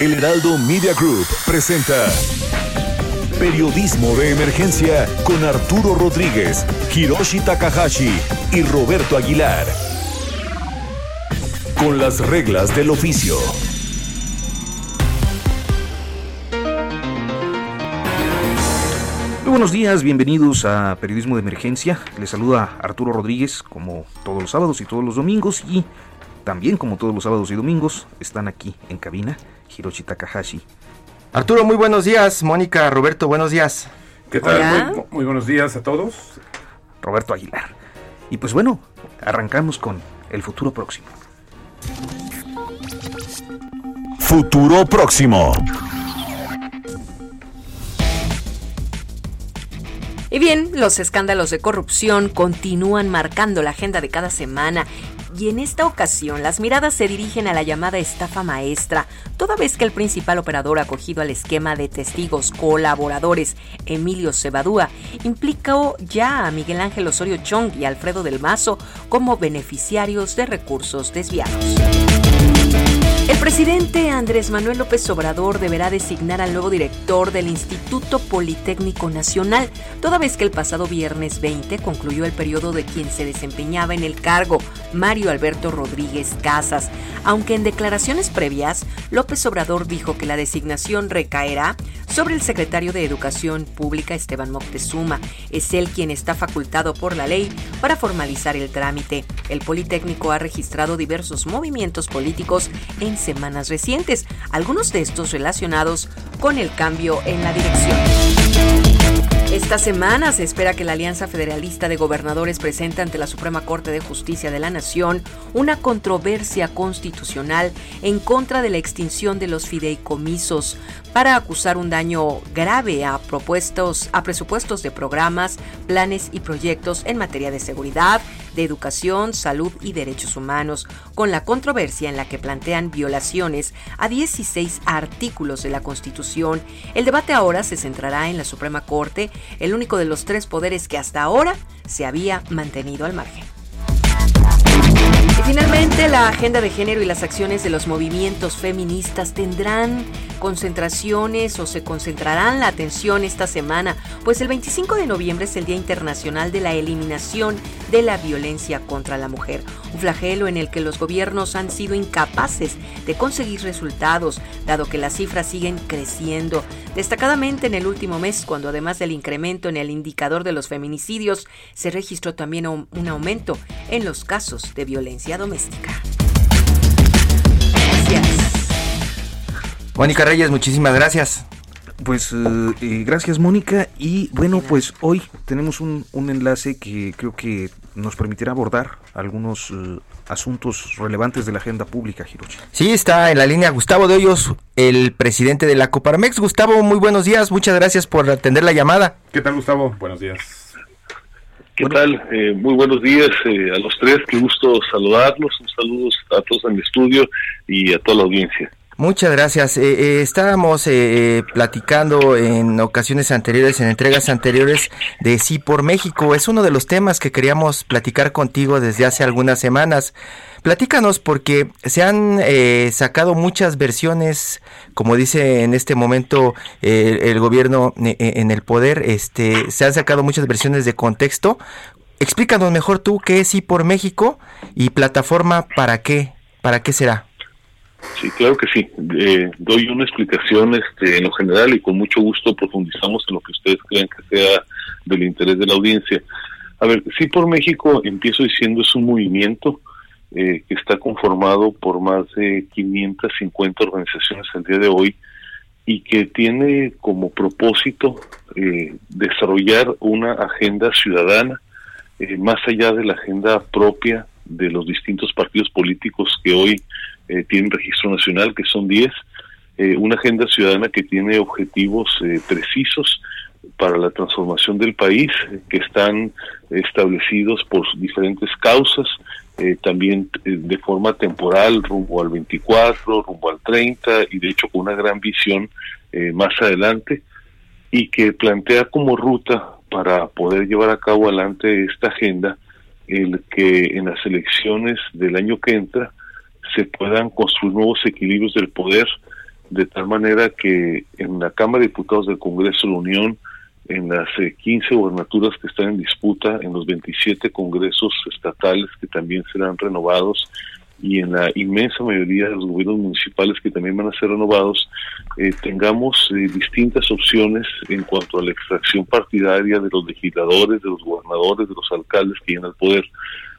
El Heraldo Media Group presenta Periodismo de Emergencia con Arturo Rodríguez, Hiroshi Takahashi y Roberto Aguilar. Con las reglas del oficio. Muy buenos días, bienvenidos a Periodismo de Emergencia. Les saluda Arturo Rodríguez como todos los sábados y todos los domingos y también como todos los sábados y domingos están aquí en cabina Hiroshi Takahashi. Arturo, muy buenos días. Mónica, Roberto, buenos días. ¿Qué tal? Muy, muy buenos días a todos. Roberto Aguilar. Y pues bueno, arrancamos con el futuro próximo. Futuro próximo. Y bien, los escándalos de corrupción continúan marcando la agenda de cada semana y en esta ocasión las miradas se dirigen a la llamada estafa maestra, toda vez que el principal operador acogido al esquema de testigos colaboradores, Emilio Cebadúa, implicó ya a Miguel Ángel Osorio Chong y Alfredo del Mazo como beneficiarios de recursos desviados. Presidente Andrés Manuel López Obrador deberá designar al nuevo director del Instituto Politécnico Nacional, toda vez que el pasado viernes 20 concluyó el periodo de quien se desempeñaba en el cargo, Mario Alberto Rodríguez Casas, aunque en declaraciones previas, López Obrador dijo que la designación recaerá sobre el secretario de Educación Pública Esteban Moctezuma. Es él quien está facultado por la ley para formalizar el trámite. El Politécnico ha registrado diversos movimientos políticos en semanas recientes, algunos de estos relacionados con el cambio en la dirección. Esta semana se espera que la Alianza Federalista de Gobernadores presente ante la Suprema Corte de Justicia de la Nación una controversia constitucional en contra de la extinción de los fideicomisos para acusar un daño grave a, propuestos, a presupuestos de programas, planes y proyectos en materia de seguridad, de educación, salud y derechos humanos, con la controversia en la que plantean violaciones a 16 artículos de la Constitución. El debate ahora se centrará en la Suprema Corte, el único de los tres poderes que hasta ahora se había mantenido al margen. Y finalmente, la agenda de género y las acciones de los movimientos feministas tendrán concentraciones o se concentrarán la atención esta semana, pues el 25 de noviembre es el Día Internacional de la Eliminación de la Violencia contra la Mujer, un flagelo en el que los gobiernos han sido incapaces de conseguir resultados, dado que las cifras siguen creciendo, destacadamente en el último mes, cuando además del incremento en el indicador de los feminicidios, se registró también un aumento en los casos de violencia doméstica. Gracias. Mónica Reyes, muchísimas gracias. Pues eh, eh, gracias Mónica y bueno pues hoy tenemos un, un, enlace que creo que nos permitirá abordar algunos eh, asuntos relevantes de la agenda pública, Hiroshi. Sí, está en la línea Gustavo de Hoyos, el presidente de la Coparmex. Gustavo, muy buenos días, muchas gracias por atender la llamada. ¿Qué tal Gustavo? Buenos días. ¿Qué tal? Eh, muy buenos días eh, a los tres, qué gusto saludarlos, un saludo a todos en el estudio y a toda la audiencia. Muchas gracias. Eh, eh, estábamos eh, platicando en ocasiones anteriores, en entregas anteriores, de Sí por México. Es uno de los temas que queríamos platicar contigo desde hace algunas semanas. Platícanos porque se han sacado muchas versiones, como dice en este momento el gobierno en el poder, este, se han sacado muchas versiones de contexto. Explícanos mejor tú qué es Sí por México y plataforma para qué, para qué será. Sí, claro que sí. Eh, doy una explicación este, en lo general y con mucho gusto profundizamos en lo que ustedes crean que sea del interés de la audiencia. A ver, sí por México, empiezo diciendo, es un movimiento eh, que está conformado por más de 550 organizaciones el día de hoy y que tiene como propósito eh, desarrollar una agenda ciudadana eh, más allá de la agenda propia de los distintos partidos políticos que hoy eh, tienen registro nacional, que son 10, una agenda ciudadana que tiene objetivos precisos para la transformación del país, que están establecidos por diferentes causas, también de forma temporal, rumbo al 24, rumbo al 30, y de hecho con una gran visión más adelante y que plantea como ruta para poder llevar a cabo adelante esta agenda el que en las elecciones del año que entra se puedan construir nuevos equilibrios del poder de tal manera que en la Cámara de Diputados del Congreso de la Unión, en las 15 eh, gobernaturas que están en disputa, en los 27 congresos estatales que también serán renovados y en la inmensa mayoría de los gobiernos municipales que también van a ser renovados, eh, tengamos eh, distintas opciones en cuanto a la extracción partidaria de los legisladores, de los gobernadores, de los alcaldes que llegan al poder.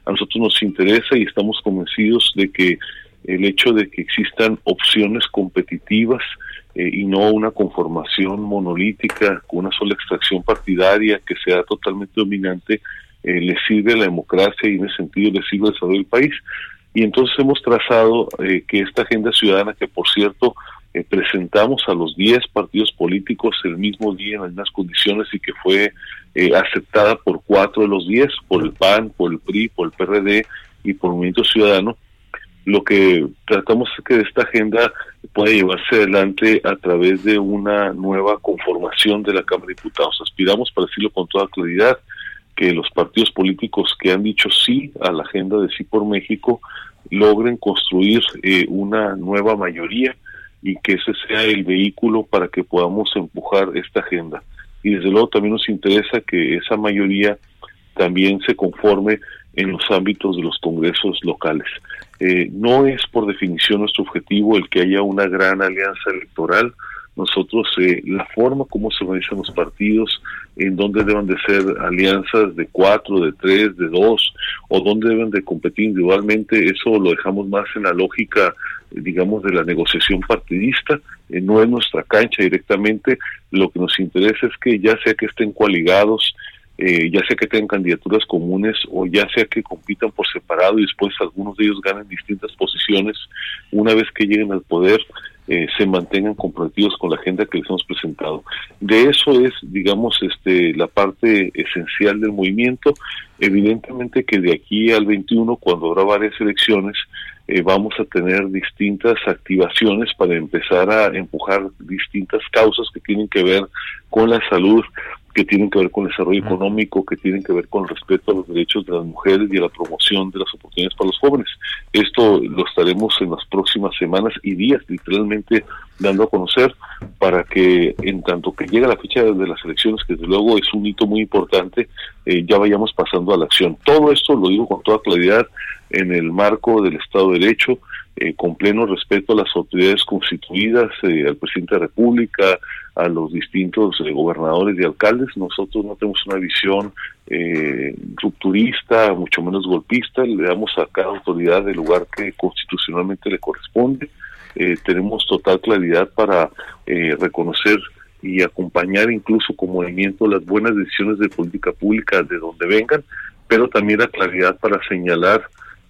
A nosotros nos interesa y estamos convencidos de que el hecho de que existan opciones competitivas eh, y no una conformación monolítica con una sola extracción partidaria que sea totalmente dominante, le sirve a la democracia y en ese sentido le sirve al desarrollo del país. Y entonces hemos trazado eh, que esta agenda ciudadana, que por cierto eh, presentamos a los 10 partidos políticos el mismo día en las mismas condiciones y que fue eh, aceptada por cuatro de los 10, por el PAN, por el PRI, por el PRD y por el Movimiento Ciudadano, lo que tratamos es que esta agenda pueda llevarse adelante a través de una nueva conformación de la Cámara de Diputados. Aspiramos, para decirlo con toda claridad, que los partidos políticos que han dicho sí a la agenda de sí por México logren construir eh, una nueva mayoría y que ese sea el vehículo para que podamos empujar esta agenda. Y desde luego también nos interesa que esa mayoría también se conforme en los ámbitos de los congresos locales. Eh, no es por definición nuestro objetivo el que haya una gran alianza electoral, nosotros eh, la forma como se organizan los partidos, en dónde deben de ser alianzas de cuatro, de tres, de dos, o dónde deben de competir individualmente, eso lo dejamos más en la lógica, digamos, de la negociación partidista, eh, no es nuestra cancha directamente, lo que nos interesa es que ya sea que estén coaligados, eh, ya sea que tengan candidaturas comunes o ya sea que compitan por separado y después algunos de ellos ganen distintas posiciones, una vez que lleguen al poder, eh, se mantengan comprometidos con la agenda que les hemos presentado. De eso es, digamos, este, la parte esencial del movimiento. Evidentemente que de aquí al 21, cuando habrá varias elecciones, eh, vamos a tener distintas activaciones para empezar a empujar distintas causas que tienen que ver con la salud, que tienen que ver con el desarrollo económico, que tienen que ver con el respeto a los derechos de las mujeres y a la promoción de las oportunidades para los jóvenes. Esto lo estaremos en las próximas semanas y días literalmente dando a conocer para que en tanto que llega la fecha de las elecciones, que desde luego es un hito muy importante, eh, ya vayamos pasando a la acción. Todo esto lo digo con toda claridad en el marco del Estado de Derecho, eh, con pleno respeto a las autoridades constituidas, eh, al presidente de la República, a los distintos eh, gobernadores y alcaldes. Nosotros no tenemos una visión rupturista, mucho menos golpista, le damos a cada autoridad el lugar que constitucionalmente le corresponde. tenemos total claridad para reconocer y acompañar incluso como movimiento las buenas decisiones de política pública de donde vengan, pero también la claridad para señalar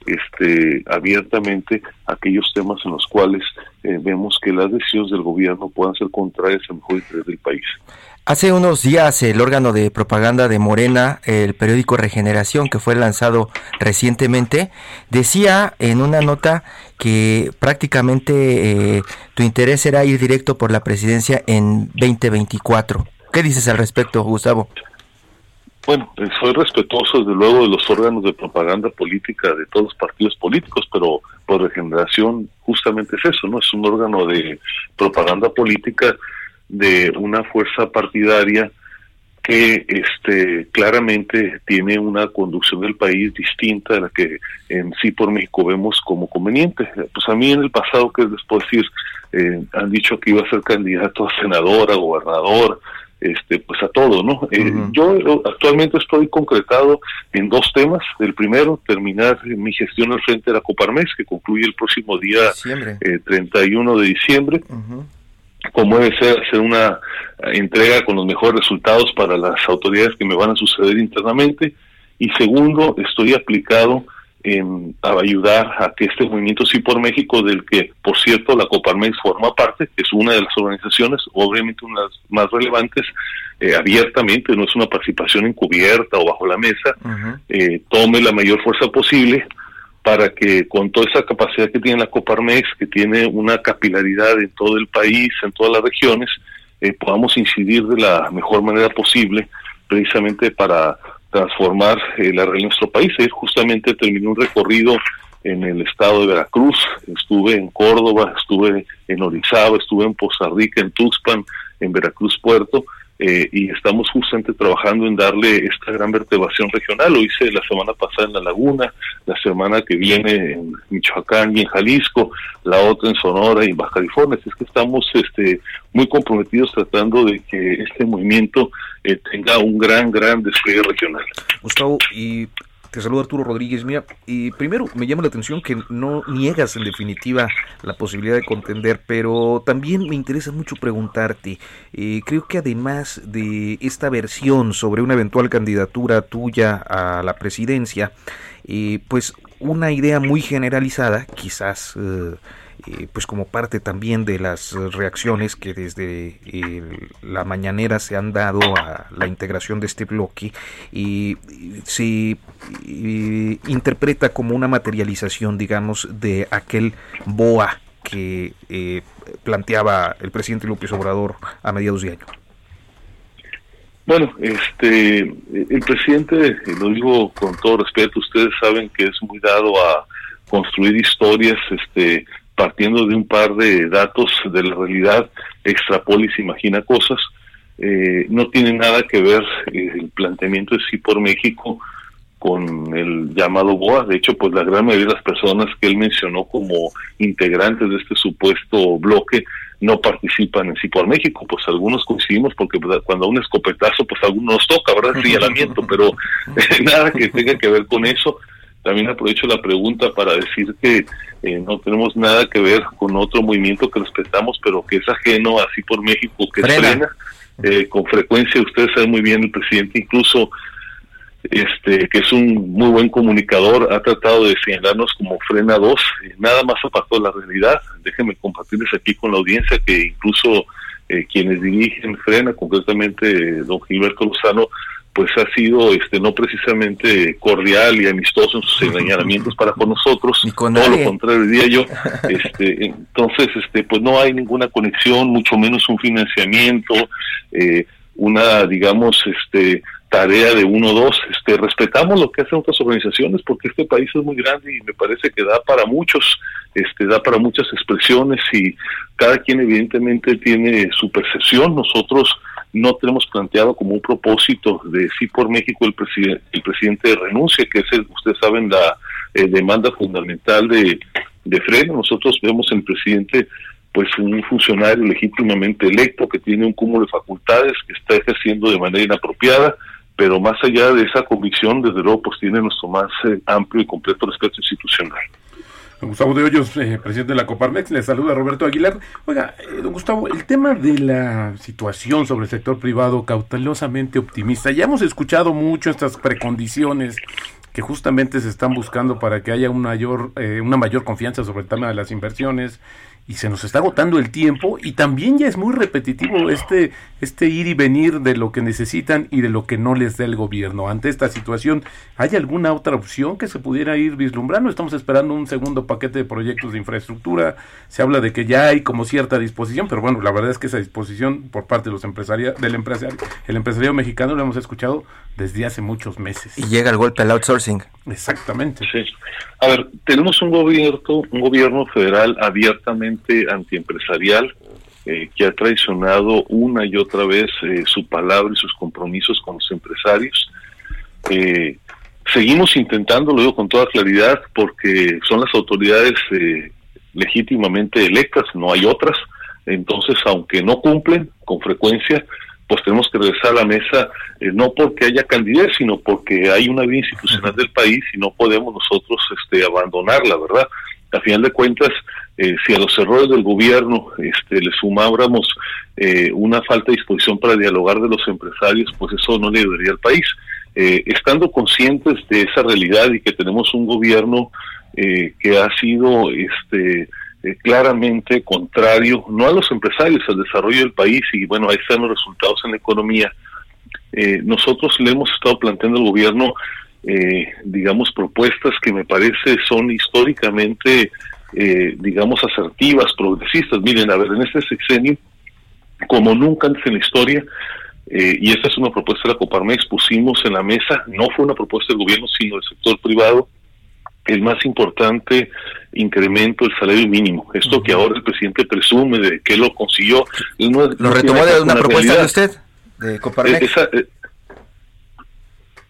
este, abiertamente aquellos temas en los cuales eh, vemos que las decisiones del gobierno puedan ser contrarias al mejor interés del país. Hace unos días el órgano de propaganda de Morena, el periódico Regeneración, que fue lanzado recientemente, decía en una nota que prácticamente eh, tu interés era ir directo por la presidencia en 2024. ¿Qué dices al respecto, Gustavo? Bueno, eh, soy respetuoso desde luego de los órganos de propaganda política de todos los partidos políticos, pero por regeneración justamente es eso, ¿no? Es un órgano de propaganda política de una fuerza partidaria que este claramente tiene una conducción del país distinta a la que en sí por México vemos como conveniente. Pues a mí en el pasado, que les decir, eh, han dicho que iba a ser candidato a senador, a gobernador, este, pues a todo, ¿no? Eh, yo actualmente estoy concretado en dos temas. El primero, terminar mi gestión al frente de la Coparmex, que concluye el próximo día 31 eh, de diciembre. Como debe ser, hacer una entrega con los mejores resultados para las autoridades que me van a suceder internamente. Y segundo, estoy aplicado en a ayudar a que este movimiento Sí por México, del que, por cierto, la Coparmex forma parte, es una de las organizaciones, obviamente una de las más relevantes, eh, abiertamente, no es una participación encubierta o bajo la mesa, eh, tome la mayor fuerza posible para que con toda esa capacidad que tiene la Coparmex, que tiene una capilaridad en todo el país, en todas las regiones, eh, podamos incidir de la mejor manera posible, precisamente para transformar eh, la realidad de nuestro país. Ayer justamente terminé un recorrido en el estado de Veracruz, estuve en Córdoba, estuve en Orizaba, estuve en Poza Rica, en Tuxpan, en Veracruz Puerto, eh, y estamos justamente trabajando en darle esta gran vertebración regional. Lo hice la semana pasada en La Laguna, la semana que viene en Michoacán y en Jalisco, la otra en Sonora y en Baja California. Así es que estamos este, muy comprometidos tratando de que este movimiento eh, tenga un gran, gran despliegue regional. Gustavo, y te saludo Arturo Rodríguez. Mira, y primero me llama la atención que no niegas en definitiva la posibilidad de contender, pero también me interesa mucho preguntarte. Eh, creo que además de esta versión sobre una eventual candidatura tuya a la presidencia, eh, pues una idea muy generalizada, quizás eh, eh, pues como parte también de las reacciones que desde la mañanera se han dado a la integración de este bloque y se interpreta como una materialización digamos de aquel BOA que eh, planteaba el presidente López Obrador a mediados de año. Bueno, este, el presidente, lo digo con todo respeto, ustedes saben que es muy dado a construir historias, este, partiendo de un par de datos de la realidad, se imagina cosas. Eh, no tiene nada que ver eh, el planteamiento de sí por México con el llamado BOA. De hecho, pues la gran mayoría de las personas que él mencionó como integrantes de este supuesto bloque no participan en sí por México. Pues algunos coincidimos porque pues, cuando un escopetazo, pues algunos nos toca, ¿verdad? Señalamiento, pero nada que tenga que ver con eso. También aprovecho la pregunta para decir que eh, no tenemos nada que ver con otro movimiento que respetamos, pero que es ajeno así por México, que frena. frena. Eh, con frecuencia, ustedes saben muy bien, el presidente incluso, este, que es un muy buen comunicador, ha tratado de señalarnos como frena 2, nada más apartó de la realidad. Déjenme compartirles aquí con la audiencia que incluso eh, quienes dirigen frena, concretamente don Gilberto Lozano, pues ha sido este no precisamente cordial y amistoso en sus señalamientos para con nosotros, con todo lo contrario diría yo. Este, entonces, este, pues no hay ninguna conexión, mucho menos un financiamiento, eh, una, digamos, este, tarea de uno o dos. Este, respetamos lo que hacen otras organizaciones porque este país es muy grande y me parece que da para muchos, este, da para muchas expresiones y cada quien evidentemente tiene su percepción. Nosotros no tenemos planteado como un propósito de sí por México el, presidente el presidente renuncia, que es, el, ustedes saben, la eh, demanda fundamental de, de freno. Nosotros vemos el presidente pues un funcionario legítimamente electo que tiene un cúmulo de facultades, que está ejerciendo de manera inapropiada, pero más allá de esa convicción, desde luego, pues tiene nuestro más eh, amplio y completo respeto institucional. Don Gustavo de Hoyos, eh, presidente de la Coparmex, le saluda Roberto Aguilar. Oiga, eh, don Gustavo, el tema de la situación sobre el sector privado cautelosamente optimista, ya hemos escuchado mucho estas precondiciones que justamente se están buscando para que haya una mayor, eh, una mayor confianza sobre el tema de las inversiones, y se nos está agotando el tiempo y también ya es muy repetitivo este, este ir y venir de lo que necesitan y de lo que no les da el gobierno. Ante esta situación, ¿hay alguna otra opción que se pudiera ir vislumbrando? Estamos esperando un segundo paquete de proyectos de infraestructura. Se habla de que ya hay como cierta disposición, pero bueno, la verdad es que esa disposición por parte de los empresarios, del empresario, el empresario mexicano lo hemos escuchado desde hace muchos meses. Y llega el golpe al outsourcing. Exactamente. Sí. A ver, tenemos un gobierno, un gobierno federal abiertamente antiempresarial eh, que ha traicionado una y otra vez eh, su palabra y sus compromisos con los empresarios. Eh, seguimos intentando, lo digo con toda claridad, porque son las autoridades legítimamente electas, no hay otras. Entonces, aunque no cumplen con frecuencia, pues tenemos que regresar a la mesa, eh, no porque haya candidez, sino porque hay una vida institucional del país y no podemos nosotros este, abandonarla, ¿verdad? A final de cuentas, eh, si a los errores del gobierno este, le sumáramos eh, una falta de disposición para dialogar de los empresarios, pues eso no le ayudaría al país. eh, estando conscientes de esa realidad y que tenemos un gobierno eh, que ha sido este claramente contrario, no a los empresarios, al desarrollo del país, y bueno, ahí están los resultados en la economía. nosotros le hemos estado planteando al gobierno, digamos, propuestas que me parece son históricamente, digamos, asertivas, progresistas. Miren, a ver, en este sexenio, como nunca antes en la historia, eh, y esta es una propuesta de la Coparmex, pusimos en la mesa, no fue una propuesta del gobierno, sino del sector privado, el más importante incremento del salario mínimo. Esto que ahora el presidente presume de que lo consiguió. ¿Lo retomó de una propuesta de usted, de Coparmex? Eh,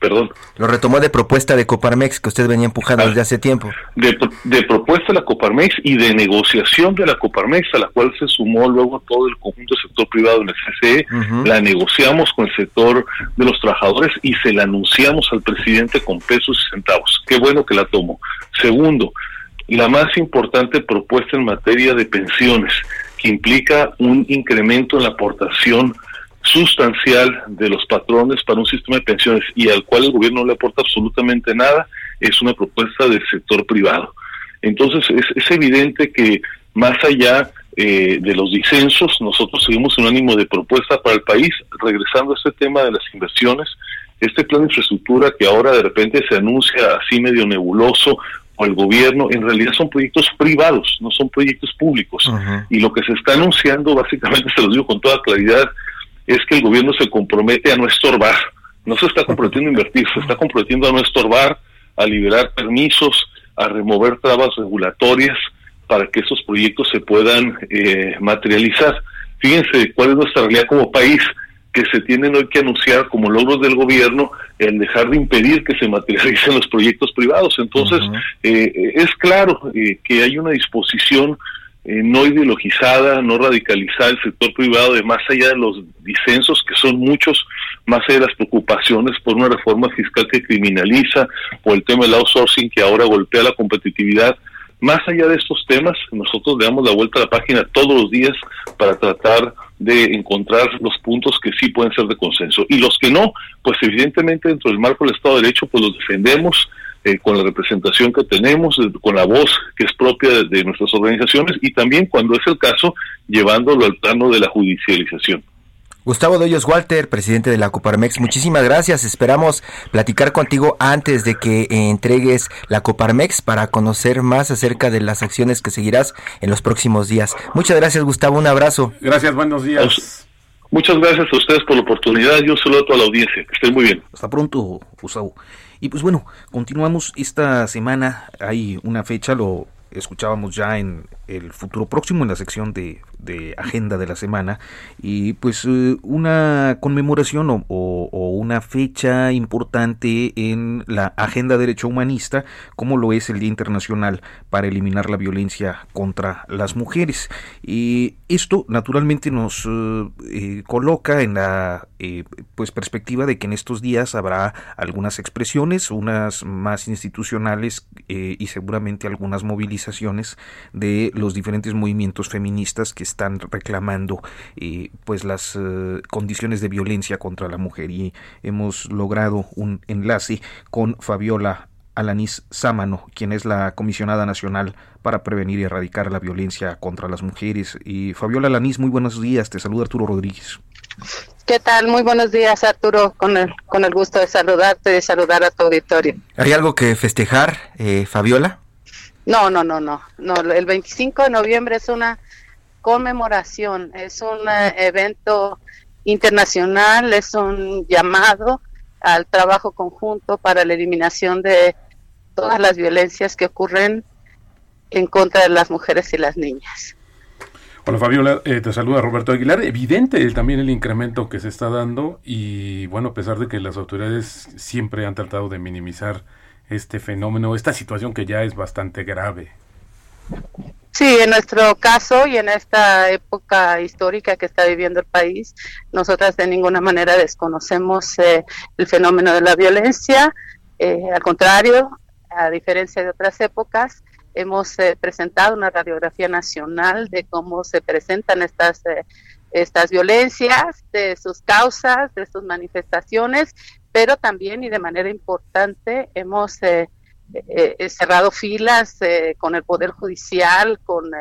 Perdón. Lo retomó de propuesta de Coparmex que usted venía empujando desde hace tiempo. De, propuesta de la Coparmex y de negociación de la Coparmex, a la cual se sumó luego todo el conjunto del sector privado en el CCE. La negociamos con el sector de los trabajadores y se la anunciamos al presidente con pesos y centavos. Qué bueno que la tomó. Segundo, la más importante propuesta en materia de pensiones, que implica un incremento en la aportación sustancial de los patrones para un sistema de pensiones y al cual el gobierno no le aporta absolutamente nada, es una propuesta del sector privado. Entonces es, evidente que más allá eh, de los disensos, nosotros seguimos un ánimo de propuesta para el país, regresando a este tema de las inversiones, este plan de infraestructura que ahora de repente se anuncia así medio nebuloso por el gobierno, en realidad son proyectos privados, no son proyectos públicos. Y lo que se está anunciando, básicamente se lo digo con toda claridad, es que el gobierno se compromete a no estorbar, no se está comprometiendo a invertir, se está comprometiendo a no estorbar, a liberar permisos, a remover trabas regulatorias para que esos proyectos se puedan eh, materializar. Fíjense cuál es nuestra realidad como país, que se tienen hoy que anunciar como logros del gobierno el dejar de impedir que se materialicen los proyectos privados. Entonces, eh, es claro eh, que hay una disposición eh, no ideologizada, no radicalizada el sector privado, de más allá de los disensos, que son muchos, más allá de las preocupaciones por una reforma fiscal que criminaliza, o el tema del outsourcing que ahora golpea la competitividad. Más allá de estos temas, nosotros le damos la vuelta a la página todos los días para tratar de encontrar los puntos que sí pueden ser de consenso. Y los que no, pues evidentemente dentro del marco del Estado de Derecho, pues los defendemos eh, con la representación que tenemos, eh, con la voz que es propia de, nuestras organizaciones y también, cuando es el caso, llevándolo al plano de la judicialización. Gustavo Doyos Walter, presidente de la Coparmex, muchísimas gracias. Esperamos platicar contigo antes de que entregues la Coparmex para conocer más acerca de las acciones que seguirás en los próximos días. Muchas gracias, Gustavo. Un abrazo. Gracias, buenos días. Muchas gracias a ustedes por la oportunidad. Yo saludo a toda la audiencia. Que estén muy bien. Hasta pronto, Gustavo. Y pues bueno, continuamos esta semana. Hay una fecha, lo escuchábamos ya en el futuro próximo, en la sección de de agenda de la semana. Y pues eh, una conmemoración o, una fecha importante en la agenda derecho humanista como lo es el Día Internacional para eliminar la violencia contra las mujeres. Y esto naturalmente nos eh, eh, coloca en la pues perspectiva de que en estos días habrá algunas expresiones unas más institucionales y seguramente algunas movilizaciones de los diferentes movimientos feministas que están reclamando eh, pues las eh, condiciones de violencia contra la mujer y hemos logrado un enlace con Fabiola Alanis Sámano, quien es la comisionada nacional para prevenir y erradicar la violencia contra las mujeres. Y Fabiola Alanis, muy buenos días, te saluda Arturo Rodríguez. ¿Qué tal? Muy buenos días, Arturo, con el, con el gusto de saludarte, de saludar a tu auditorio. ¿Hay algo que festejar, eh, Fabiola? No, no, no, no, no. El 25 de noviembre es una conmemoración, es un eh, evento internacional, es un llamado al trabajo conjunto para la eliminación de todas las violencias que ocurren en contra de las mujeres y las niñas. Hola Fabiola, eh, te saluda Roberto Aguilar. Evidente también el incremento que se está dando y bueno, a pesar de que las autoridades siempre han tratado de minimizar este fenómeno, esta situación que ya es bastante grave. Sí, en nuestro caso y en esta época histórica que está viviendo el país, nosotras de ninguna manera desconocemos eh, el fenómeno de la violencia. Eh, al contrario, a diferencia de otras épocas, hemos eh, presentado una radiografía nacional de cómo se presentan estas estas violencias, de sus causas, de sus manifestaciones, pero también y de manera importante hemos eh, eh, cerrado filas con el Poder Judicial, con,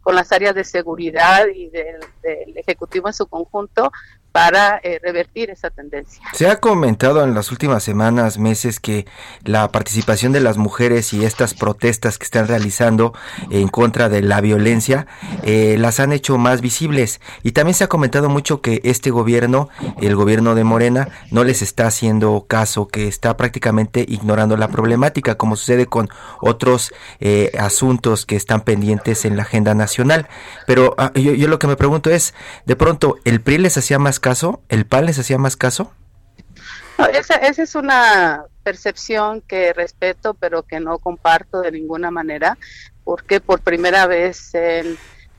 con las áreas de seguridad y del Ejecutivo en su conjunto para eh, revertir esa tendencia. Se ha comentado en las últimas semanas, meses, que la participación de las mujeres y estas protestas que están realizando en contra de la violencia eh, las han hecho más visibles. Y también se ha comentado mucho que este gobierno, el gobierno de Morena, no les está haciendo caso, que está prácticamente ignorando la problemática, como sucede con otros eh, asuntos que están pendientes en la agenda nacional. Pero ah, yo, yo lo que me pregunto es, de pronto, ¿el PRI les hacía más caso? ¿El PAN les hacía más caso? esa, es una percepción que respeto, pero que no comparto de ninguna manera, porque por primera vez en,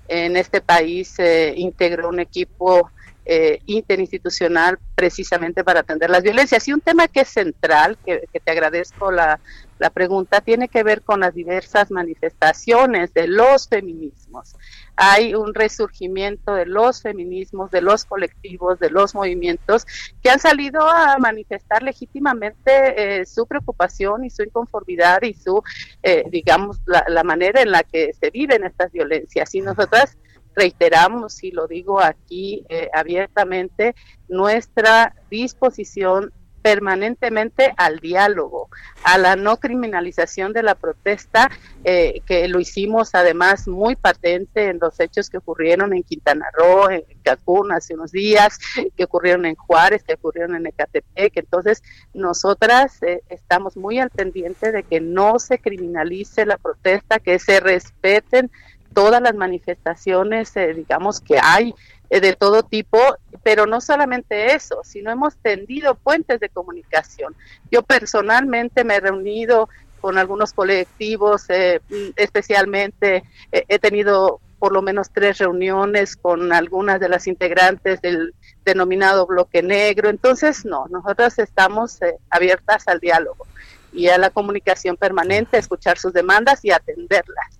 este país se integró un equipo eh, interinstitucional precisamente para atender las violencias. Y un tema que es central, que, que te agradezco la, la pregunta, tiene que ver con las diversas manifestaciones de los feminismos hay un resurgimiento de los feminismos, de los colectivos, de los movimientos que han salido a manifestar legítimamente eh, su preocupación y su inconformidad y su, eh, digamos, la, manera en la que se viven estas violencias. Y nosotras reiteramos, y lo digo aquí eh, abiertamente, nuestra disposición permanentemente al diálogo, a la no criminalización de la protesta, eh, que lo hicimos además muy patente en los hechos que ocurrieron en Quintana Roo, en Cancún hace unos días, que ocurrieron en Juárez, que ocurrieron en Ecatepec. Entonces, nosotras eh, estamos muy al pendiente de que no se criminalice la protesta, que se respeten todas las manifestaciones, eh, digamos, que hay de todo tipo, pero no solamente eso, sino hemos tendido puentes de comunicación. Yo personalmente me he reunido con algunos colectivos, eh, especialmente eh, he tenido por lo menos tres reuniones con algunas de las integrantes del denominado bloque negro. Entonces, no, nosotras estamos abiertas al diálogo y a la comunicación permanente, a escuchar sus demandas y atenderlas.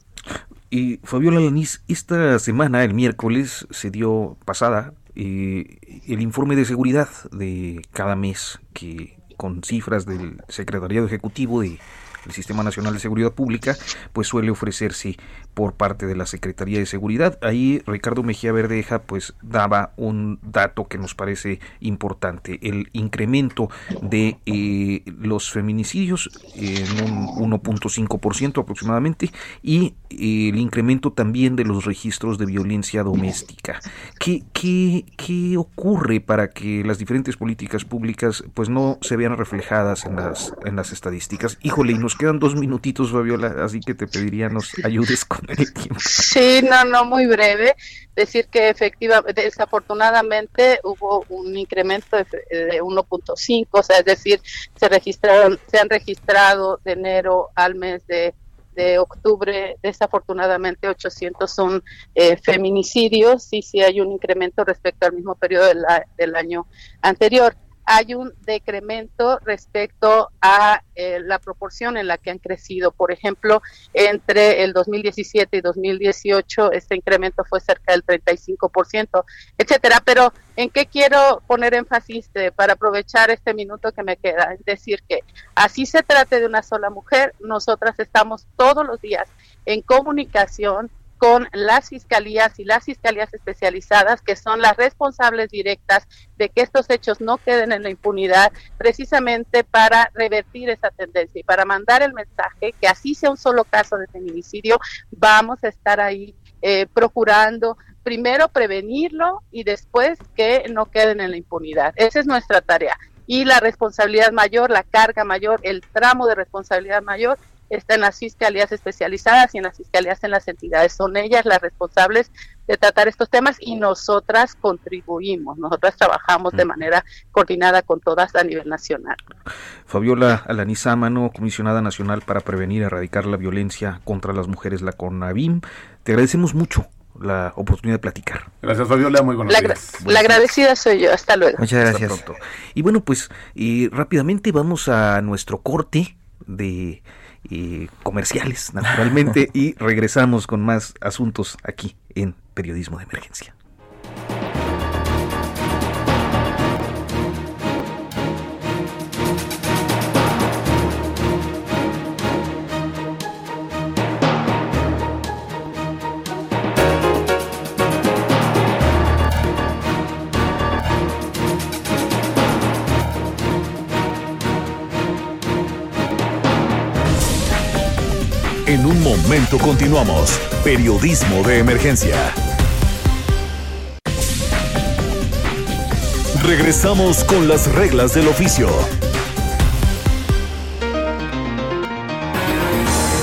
Y Fabiola Lanís, esta semana, el miércoles, se dio pasada eh, el informe de seguridad de cada mes que con cifras del Secretariado Ejecutivo de el Sistema Nacional de Seguridad Pública, pues suele ofrecerse por parte de la Secretaría de Seguridad. Ahí Ricardo Mejía Verdeja pues daba un dato que nos parece importante, el incremento de eh, los feminicidios en un 1.5% aproximadamente y eh, el incremento también de los registros de violencia doméstica. ¿Qué, qué, qué ocurre para que las diferentes políticas públicas pues no se vean reflejadas en las, en las estadísticas? Híjole, y nos quedan dos minutitos, Fabiola, así que te pediría nos ayudes con el tiempo. Sí, no, no, muy breve. Decir que efectivamente, desafortunadamente hubo un incremento de, 1.5, o sea, es decir, se registraron, se han registrado de enero al mes de octubre, desafortunadamente 800 son eh, feminicidios y sí hay un incremento respecto al mismo periodo del año anterior hay un decremento respecto a eh, la proporción en la que han crecido. Por ejemplo, entre el 2017 y 2018 este incremento fue cerca del 35%, etcétera. Pero ¿en qué quiero poner énfasis eh, para aprovechar este minuto que me queda? Es decir, que así se trate de una sola mujer, nosotras estamos todos los días en comunicación con las fiscalías y las fiscalías especializadas, que son las responsables directas de que estos hechos no queden en la impunidad, precisamente para revertir esa tendencia y para mandar el mensaje que así sea un solo caso de feminicidio, vamos a estar ahí eh, procurando primero prevenirlo y después que no queden en la impunidad. Esa es nuestra tarea. Y la responsabilidad mayor, la carga mayor, el tramo de responsabilidad mayor está en las fiscalías especializadas y en las fiscalías en las entidades. Son ellas las responsables de tratar estos temas y nosotras contribuimos, nosotras trabajamos de mm. manera coordinada con todas a nivel nacional. Fabiola Alanizámano, comisionada nacional para prevenir y erradicar la violencia contra las mujeres, la CONAVIM, te agradecemos mucho la oportunidad de platicar. Gracias Fabiola, muy buenos la, días. La agradecida soy yo, hasta luego. Muchas gracias. Y bueno, pues rápidamente vamos a nuestro corte de y comerciales, naturalmente, y regresamos con más asuntos aquí en Periodismo de Emergencia. Momento continuamos. Periodismo de emergencia. Regresamos con las reglas del oficio.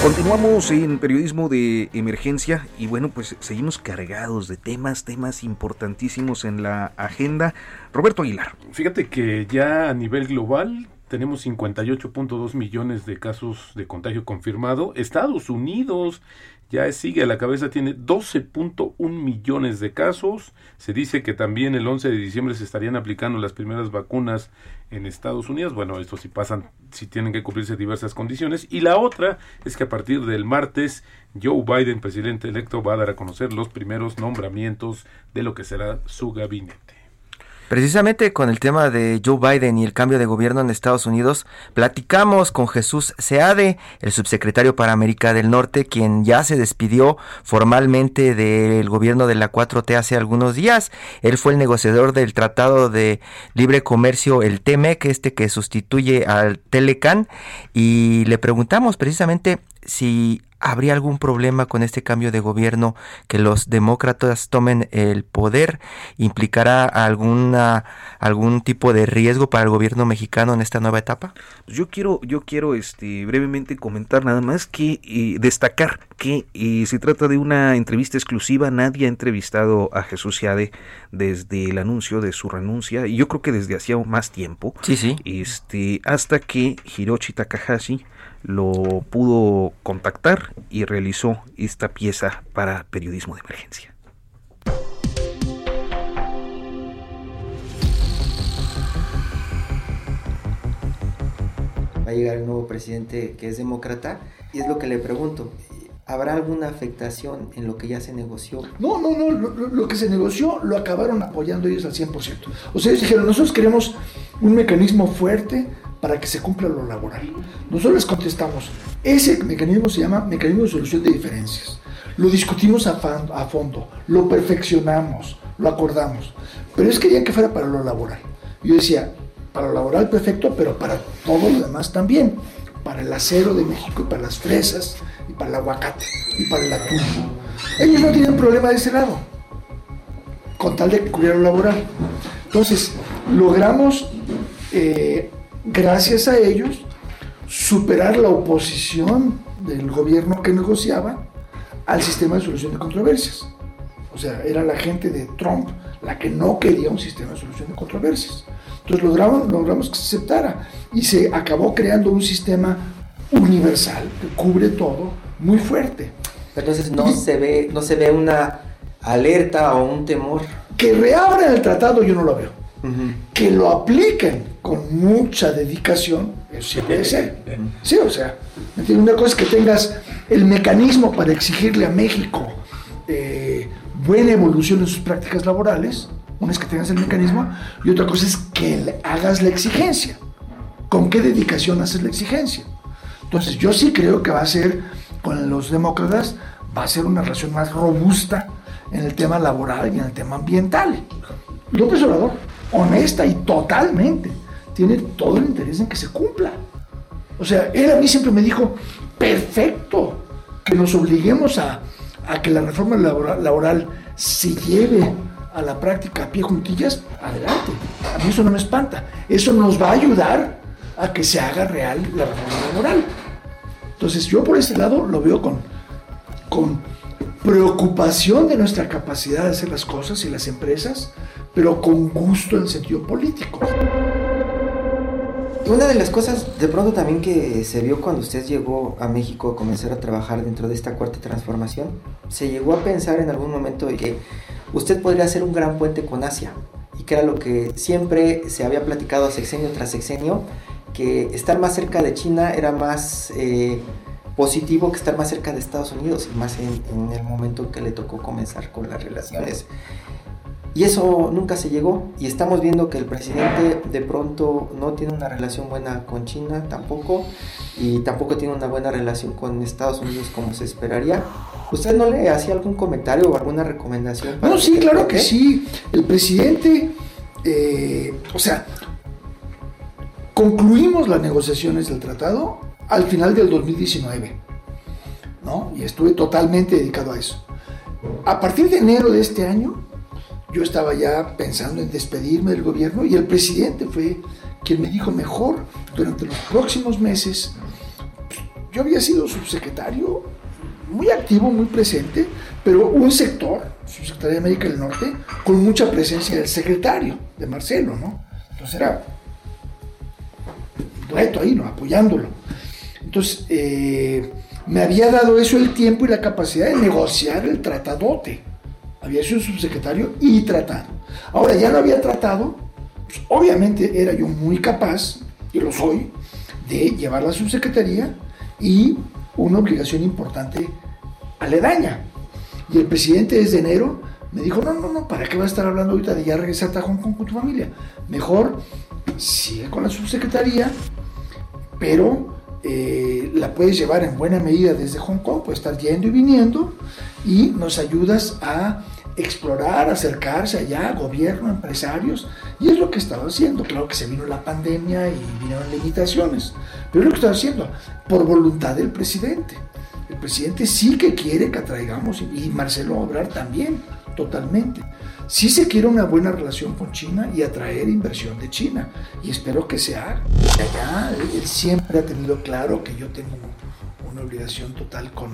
Continuamos en periodismo de emergencia y bueno, pues seguimos cargados de temas, temas importantísimos en la agenda. Roberto Aguilar. Fíjate que ya a nivel global tenemos 58.2 millones de casos de contagio confirmado. Estados Unidos ya sigue a la cabeza, tiene 12.1 millones de casos. Se dice que también el 11 de diciembre se estarían aplicando las primeras vacunas en Estados Unidos. Bueno, esto si pasan, si tienen que cumplirse diversas condiciones. Y la otra es que a partir del martes, Joe Biden, presidente electo, va a dar a conocer los primeros nombramientos de lo que será su gabinete. Precisamente con el tema de Joe Biden y el cambio de gobierno en Estados Unidos, platicamos con Jesús Seade, el subsecretario para América del Norte, quien ya se despidió formalmente del gobierno de la 4T hace algunos días. Él fue el negociador del Tratado de Libre Comercio, el TEMEC, este que sustituye al Telecan, y le preguntamos precisamente si ¿Habría algún problema con este cambio de gobierno que los demócratas tomen el poder? ¿Implicará alguna algún tipo de riesgo para el gobierno mexicano en esta nueva etapa? Yo quiero yo quiero este brevemente comentar nada más que eh, destacar que eh, se trata de una entrevista exclusiva, nadie ha entrevistado a Jesús Seade desde el anuncio de su renuncia y yo creo que desde hacía más tiempo. Sí, sí. Este hasta que Hiroshi Takahashi lo pudo contactar y realizó esta pieza para periodismo de emergencia. Va a llegar el nuevo presidente que es demócrata y es lo que le pregunto. ¿Habrá alguna afectación en lo que ya se negoció? No, no, no. Lo, lo que se negoció lo acabaron apoyando ellos al 100%. O sea, ellos dijeron, nosotros queremos un mecanismo fuerte para que se cumpla lo laboral. Nosotros les contestamos, ese mecanismo se llama mecanismo de solución de diferencias. Lo discutimos a, fondo, lo perfeccionamos, lo acordamos, pero es querían que fuera para lo laboral. Yo decía, para lo laboral perfecto, pero para todo lo demás también, para el acero de México y para las fresas y para el aguacate y para el atún. Ellos no tienen problema de ese lado, con tal de cubrir lo laboral. Entonces, logramos eh, gracias a ellos, superar la oposición del gobierno que negociaba al sistema de solución de controversias. O sea, era la gente de Trump la que no quería un sistema de solución de controversias. Entonces logramos, logramos que se aceptara y se acabó creando un sistema universal que cubre todo muy fuerte. Entonces no se ve, no se ve una alerta o un temor. Que reabran el tratado yo no lo veo. Que lo apliquen con mucha dedicación, eso sí puede ser. Sí, o sea, una cosa es que tengas el mecanismo para exigirle a México eh, buena evolución en sus prácticas laborales, una es que tengas el mecanismo, y otra cosa es que hagas la exigencia. ¿Con qué dedicación haces la exigencia? Entonces yo sí creo que va a ser, con los demócratas, va a ser una relación más robusta en el tema laboral y en el tema ambiental. López Obrador honesta y totalmente, tiene todo el interés en que se cumpla. O sea, él a mí siempre me dijo, perfecto, que nos obliguemos a, que la reforma laboral, se lleve a la práctica a pie juntillas, adelante. A mí eso no me espanta. Eso nos va a ayudar a que se haga real la reforma laboral. Entonces yo por ese lado lo veo con, con preocupación de nuestra capacidad de hacer las cosas y las empresas, pero con gusto en sentido político. Una de las cosas de pronto también que se vio cuando usted llegó a México a comenzar a trabajar dentro de esta cuarta transformación, se llegó a pensar en algún momento de que usted podría ser un gran puente con Asia y que era lo que siempre se había platicado sexenio tras sexenio, que estar más cerca de China era más eh, positivo que estar más cerca de Estados Unidos y más en, en el momento en que le tocó comenzar con las relaciones y eso nunca se llegó. Y estamos viendo que el presidente de pronto no tiene una relación buena con China tampoco. Y tampoco tiene una buena relación con Estados Unidos como se esperaría. ¿Usted no le hacía algún comentario o alguna recomendación? no, sí, claro que sí. El presidente, eh, o sea, concluimos las negociaciones del tratado al final del 2019. ¿no? Y estuve totalmente dedicado a eso. A partir de enero de este año, yo estaba ya pensando en despedirme del gobierno y el presidente fue quien me dijo mejor durante los próximos meses. Yo había sido subsecretario muy activo, muy presente, pero un sector, subsecretario de América del Norte, con mucha presencia del secretario, de Marcelo, ¿no? Entonces era dueto ahí, ¿no? Apoyándolo. Entonces, eh, me había dado eso el tiempo y la capacidad de negociar el tratadote. Había sido subsecretario y tratado. Ahora ya no había tratado, pues, obviamente era yo muy capaz, y lo soy, de llevar la subsecretaría y una obligación importante aledaña. Y el presidente desde enero me dijo, no, no, no, ¿para qué vas a estar hablando ahorita de ya regresar a Hong Kong con tu familia? Mejor sigue con la subsecretaría, pero eh, la puedes llevar en buena medida desde Hong Kong, puedes estar yendo y viniendo y nos ayudas a explorar, acercarse allá, gobierno, empresarios, y es lo que estaba haciendo. Claro que se vino la pandemia y vinieron limitaciones, pero es lo que estaba haciendo, por voluntad del presidente. El presidente sí que quiere que atraigamos, y Marcelo Obrar también, totalmente. Sí se quiere una buena relación con China y atraer inversión de China, y espero que se haga. Allá él siempre ha tenido claro que yo tengo una obligación total con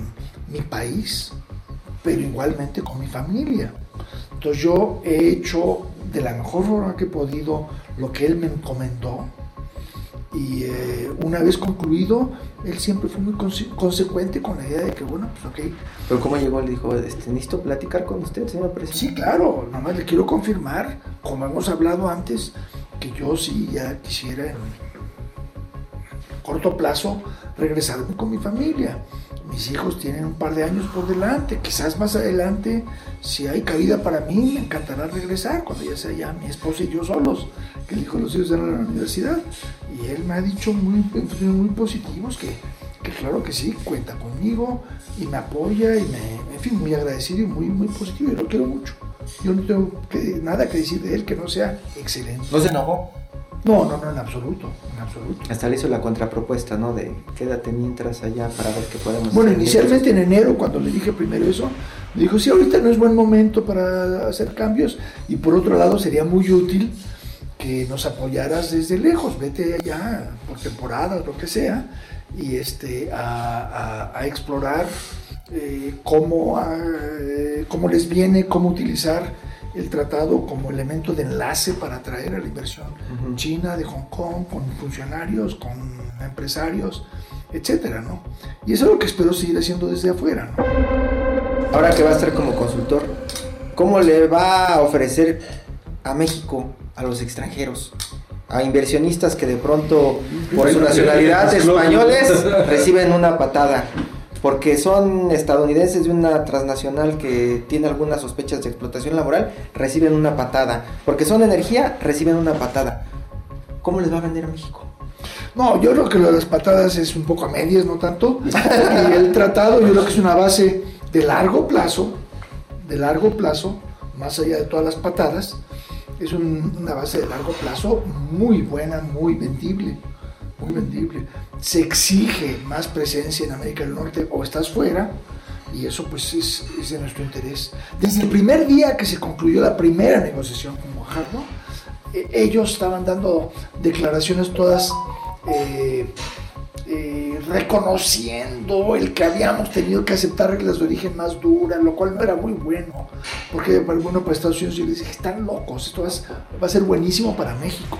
mi país, pero igualmente con mi familia. Entonces yo he hecho de la mejor forma que he podido lo que él me encomendó y eh, una vez concluido, él siempre fue muy consecuente con la idea de que, bueno, pues ok. Pero ¿cómo llegó? Le dijo, este, necesito platicar con usted, señor presidente. Sí, claro, nada más le quiero confirmar, como hemos hablado antes, que yo sí ya quisiera en corto plazo regresarme con mi familia mis hijos tienen un par de años por delante, quizás más adelante, si hay cabida para mí, me encantará regresar cuando ya sea ya mi esposa y yo solos, que el hijo de los hijos de la universidad. Y él me ha dicho muy, muy positivos que, que claro que sí, cuenta conmigo y me apoya y me, en fin, muy agradecido y muy, muy positivo, y lo quiero mucho. Yo no tengo nada que decir de él que no sea excelente. ¿No se enojó? No, no, no, en absoluto, en absoluto. Hasta le hizo la contrapropuesta, ¿no? De quédate mientras allá para ver qué podemos bueno, inicialmente en enero, cuando le dije primero eso, me dijo, sí, ahorita no es buen momento para hacer cambios y por otro lado sería muy útil que nos apoyaras desde lejos, vete allá por temporadas, lo que sea, y este, a, explorar eh, cómo, eh, cómo les viene, cómo utilizar el tratado como elemento de enlace para atraer a la inversión china de Hong Kong, con funcionarios, con empresarios, etcétera, ¿no? Y eso es lo que espero seguir haciendo desde afuera, ¿no? Ahora que va a estar como consultor, ¿cómo le va a ofrecer a México a los extranjeros? A inversionistas que de pronto, por su nacionalidad españoles, reciben una patada porque son estadounidenses de una transnacional que tiene algunas sospechas de explotación laboral, reciben una patada. Porque son energía, reciben una patada. ¿Cómo les va a vender a México? No, yo creo que lo de las patadas es un poco a medias, no tanto. Y el tratado yo creo que es una base de largo plazo, de largo plazo, más allá de todas las patadas, es una base de largo plazo muy buena, muy vendible muy vendible. Se exige más presencia en América del Norte o estás fuera y eso pues es, de nuestro interés. Desde el primer día que se concluyó la primera negociación con Guajardo, e, ellos estaban dando declaraciones todas eh, eh, reconociendo el que habíamos tenido que aceptar reglas de origen más duras, lo cual no era muy bueno, porque bueno para Estados Unidos yo les dije, están locos, esto va a ser buenísimo para México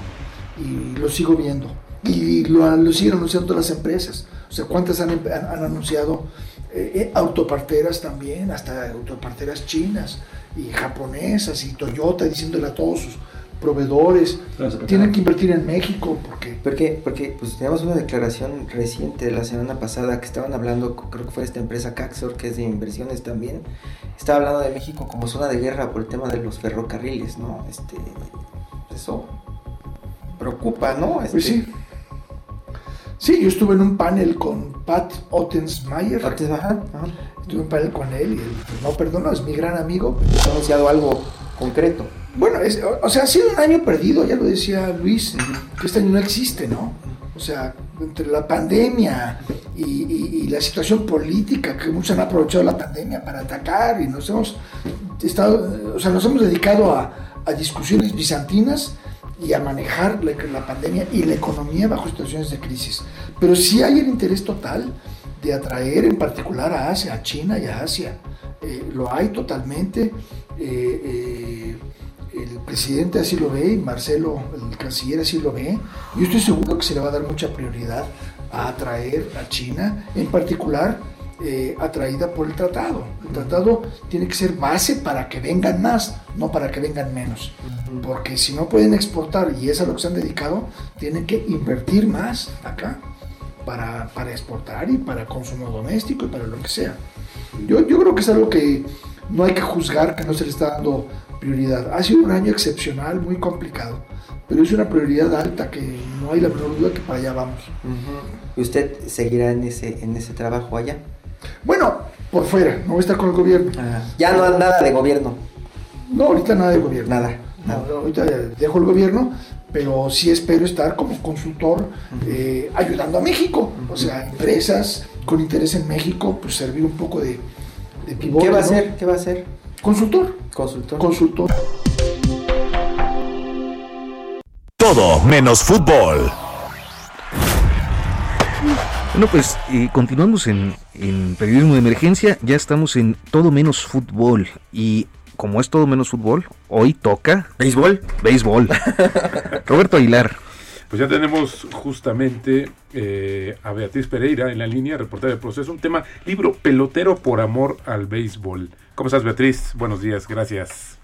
y lo sigo viendo y lo, siguen anunciando las empresas. O sea, ¿cuántas han, han, anunciado eh, eh, autoparteras también, hasta autoparteras chinas y japonesas y Toyota diciéndole a todos sus proveedores, tienen que invertir en México porque... Porque, porque pues tenemos una declaración reciente de la semana pasada que estaban hablando, creo que fue esta empresa Caxor, que es de inversiones también, estaba hablando de México como zona de guerra por el tema de los ferrocarriles, ¿no? Este, eso preocupa, ¿no? pues este, sí. Sí, yo estuve en un panel con Pat Ottensmeyer. Estuve en un panel con él y él, no, perdón, es mi gran amigo. ¿Ha anunciado algo concreto? Bueno, o sea, ha sido un año perdido, ya lo decía Luis, que este año no existe, ¿no? O sea, entre la pandemia, y, la situación política que muchos han aprovechado la pandemia para atacar y nos hemos estado, o sea, nos hemos dedicado a, discusiones bizantinas y a manejar la, pandemia y la economía bajo situaciones de crisis. Pero sí hay el interés total de atraer en particular a Asia, a China y a Asia. Eh, lo hay totalmente. Eh, eh, el presidente así lo ve y Marcelo, el canciller, así lo ve. Yo estoy seguro que se le va a dar mucha prioridad a atraer a China, en particular eh, atraída por el tratado. El tratado tiene que ser base para que vengan más, no para que vengan menos. Porque si no pueden exportar, y es a lo que se han dedicado, tienen que invertir más acá para, para exportar y para consumo doméstico y para lo que sea. Yo, yo creo que es algo que no hay que juzgar que no se le está dando prioridad. Ha sido un año excepcional, muy complicado, pero es una prioridad alta que no hay la menor duda que para allá vamos. ¿Y usted seguirá en ese, en ese trabajo allá? Bueno, por fuera, no voy a estar con el gobierno. Ya no hay nada de gobierno. No, ahorita nada de gobierno. Nada. ahorita dejo el gobierno, pero sí espero estar como consultor eh, ayudando a México. O sea, empresas con interés en México, pues servir un poco de, de pivote. ¿Qué va a hacer? ¿Qué va a hacer? Consultor. Consultor. Consultor. Todo menos fútbol. Bueno, pues eh, continuamos en, en, periodismo de emergencia, ya estamos en todo menos fútbol y como es todo menos fútbol, hoy toca béisbol. Béisbol. Roberto Aguilar. Pues ya tenemos justamente eh, a Beatriz Pereira en la línea, reportera de proceso, un tema, libro Pelotero por amor al béisbol. ¿Cómo estás Beatriz? Buenos días, gracias.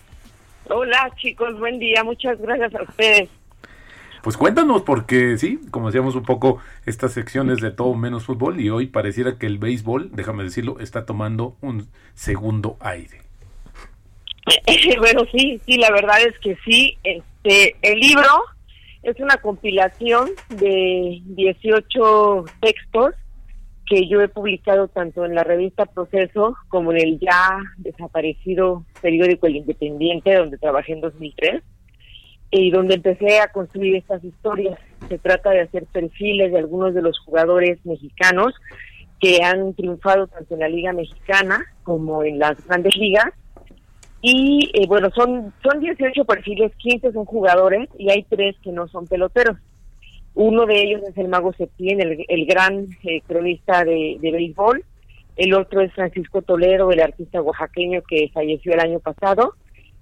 Hola chicos, buen día, muchas gracias a ustedes. Pues cuéntanos, porque sí, como decíamos un poco, estas secciones de todo menos fútbol y hoy pareciera que el béisbol, déjame decirlo, está tomando un segundo aire. bueno, sí, sí, la verdad es que sí. Este, el libro es una compilación de 18 textos que yo he publicado tanto en la revista Proceso como en el ya desaparecido periódico El Independiente, donde trabajé en 2003, y donde empecé a construir estas historias. Se trata de hacer perfiles de algunos de los jugadores mexicanos que han triunfado tanto en la Liga Mexicana como en las grandes ligas y eh, bueno, son, son 18 perfiles, 15 son jugadores y hay tres que no son peloteros. Uno de ellos es el Mago Septién, el, el gran eh, cronista de, de, béisbol. El otro es Francisco Toledo, el artista oaxaqueño que falleció el año pasado.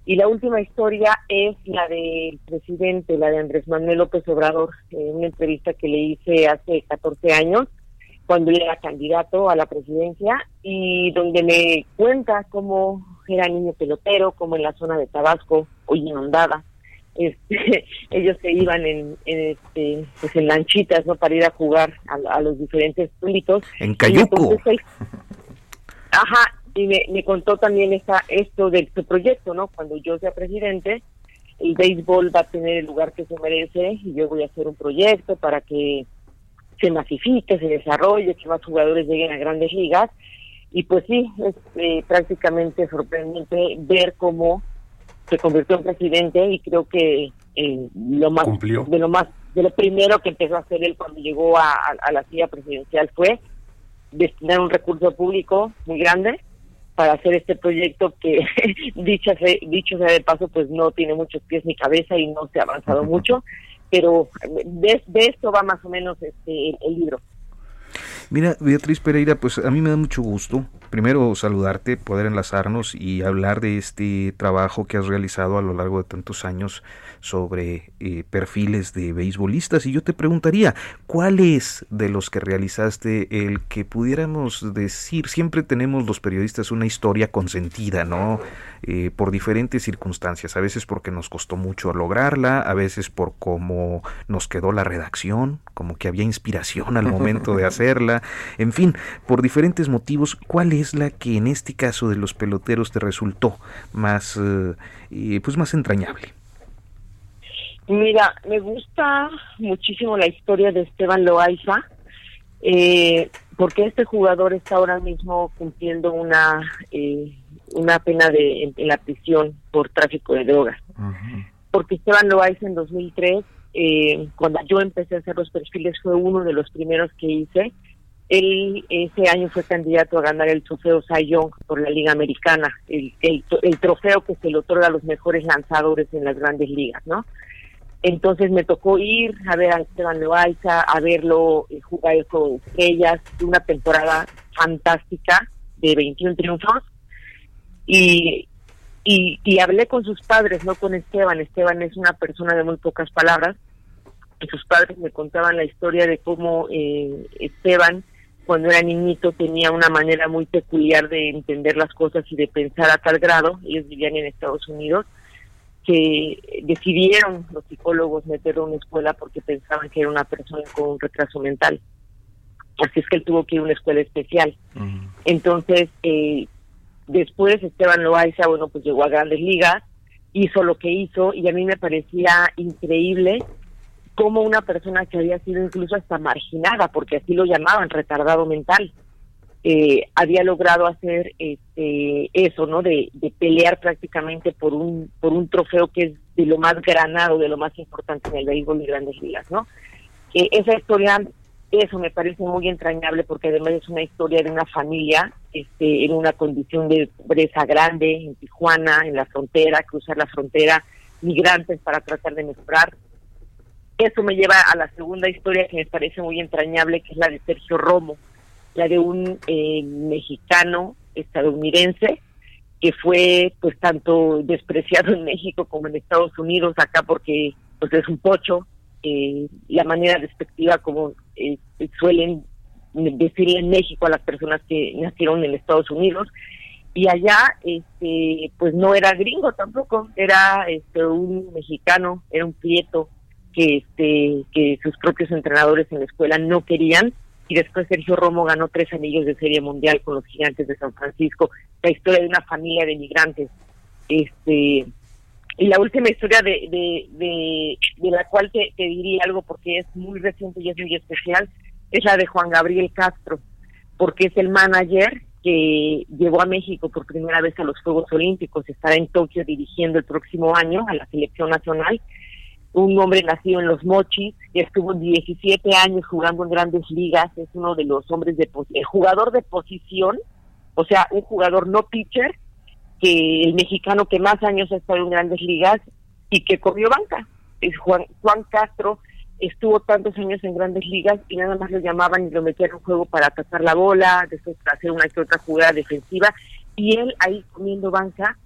Y la última historia es la del presidente, la de Andrés Manuel López Obrador, en una entrevista que le hice hace 14 años, cuando él era candidato a la presidencia, y donde me cuenta cómo era niño pelotero, como en la zona de Tabasco, hoy inundada. Este, ellos se iban en, este, pues en lanchitas, ¿no? Para ir a jugar a, los diferentes públicos. En Cayuco. ajá, y me, me, contó también esta, esto de este proyecto, ¿no? Cuando yo sea presidente, el béisbol va a tener el lugar que se merece y yo voy a hacer un proyecto para que se masifique, se desarrolle, que más jugadores lleguen a grandes ligas y pues sí, es eh, prácticamente sorprendente ver cómo se convirtió en presidente y creo que eh, lo más de lo más de lo primero que empezó a hacer él cuando llegó a, la silla presidencial fue destinar un recurso público muy grande para hacer este proyecto que dicho sea, dicho sea de paso pues no tiene muchos pies ni cabeza y no se ha avanzado mucho pero de, esto va más o menos este el libro Mira, Beatriz Pereira, pues a mí me da mucho gusto, primero saludarte, poder enlazarnos y hablar de este trabajo que has realizado a lo largo de tantos años sobre eh, perfiles de beisbolistas. Y yo te preguntaría, ¿cuál es de los que realizaste el que pudiéramos decir, siempre tenemos los periodistas una historia consentida, ¿no? Eh, por diferentes circunstancias, a veces porque nos costó mucho lograrla, a veces por cómo nos quedó la redacción, como que había inspiración al momento de hacerla, en fin, por diferentes motivos, ¿cuál es la que en este caso de los peloteros te resultó más, eh, pues más entrañable? Mira, me gusta muchísimo la historia de Esteban Loaiza, eh, porque este jugador está ahora mismo cumpliendo una eh, una pena de en, la prisión por tráfico de drogas. Porque Esteban Loaiza en 2003, eh, cuando yo empecé a hacer los perfiles, fue uno de los primeros que hice él ese año fue candidato a ganar el trofeo Cy Young por la Liga Americana, el, trofeo que se le otorga a los mejores lanzadores en las grandes ligas, ¿no? Entonces me tocó ir a ver a Esteban Loaiza, a verlo eh, jugar el juego de estrellas, una temporada fantástica de 21 triunfos. Y, y, y, hablé con sus padres, no con Esteban. Esteban es una persona de muy pocas palabras. Y sus padres me contaban la historia de cómo eh, Esteban cuando era niñito tenía una manera muy peculiar de entender las cosas y de pensar a tal grado, ellos vivían en Estados Unidos, que decidieron los psicólogos meterlo en una escuela porque pensaban que era una persona con un retraso mental. Así es que él tuvo que ir a una escuela especial. Entonces, eh, después Esteban Loaiza, bueno, pues llegó a grandes ligas, hizo lo que hizo y a mí me parecía increíble como una persona que había sido incluso hasta marginada, porque así lo llamaban, retardado mental, eh, había logrado hacer este, eso, ¿no? De, pelear prácticamente por un por un trofeo que es de lo más granado, de lo más importante en el béisbol de grandes ligas, ¿no? Eh, esa historia, eso me parece muy entrañable porque además es una historia de una familia este, en una condición de pobreza grande, en Tijuana, en la frontera, cruzar la frontera, migrantes para tratar de mejorar eso me lleva a la segunda historia que me parece muy entrañable, que es la de Sergio Romo, la de un eh, mexicano estadounidense que fue pues tanto despreciado en México como en Estados Unidos acá porque pues es un pocho eh, la manera despectiva como eh, suelen decirle en México a las personas que nacieron en Estados Unidos. Y allá este pues no era gringo tampoco era este un mexicano era un prieto que este que sus propios entrenadores en la escuela no querían. Y después Sergio Romo ganó tres anillos de serie mundial con los gigantes de San Francisco. La historia de una familia de migrantes. Este y la última historia de, de, de, la cual te, te, diría algo porque es muy reciente y es muy especial es la de Juan Gabriel Castro porque es el manager que llevó a México por primera vez a los Juegos Olímpicos. Estará en Tokio dirigiendo el próximo año a la selección nacional un hombre nacido en los Mochis, que estuvo 17 años jugando en grandes ligas, es uno de los hombres de jugador de posición, o sea, un jugador no pitcher, que el mexicano que más años ha estado en grandes ligas y que corrió banca. Es Juan, Juan Castro estuvo tantos años en grandes ligas y nada más lo llamaban y lo metían en juego para atacar la bola, después para hacer una que otra jugada defensiva y él ahí comiendo banca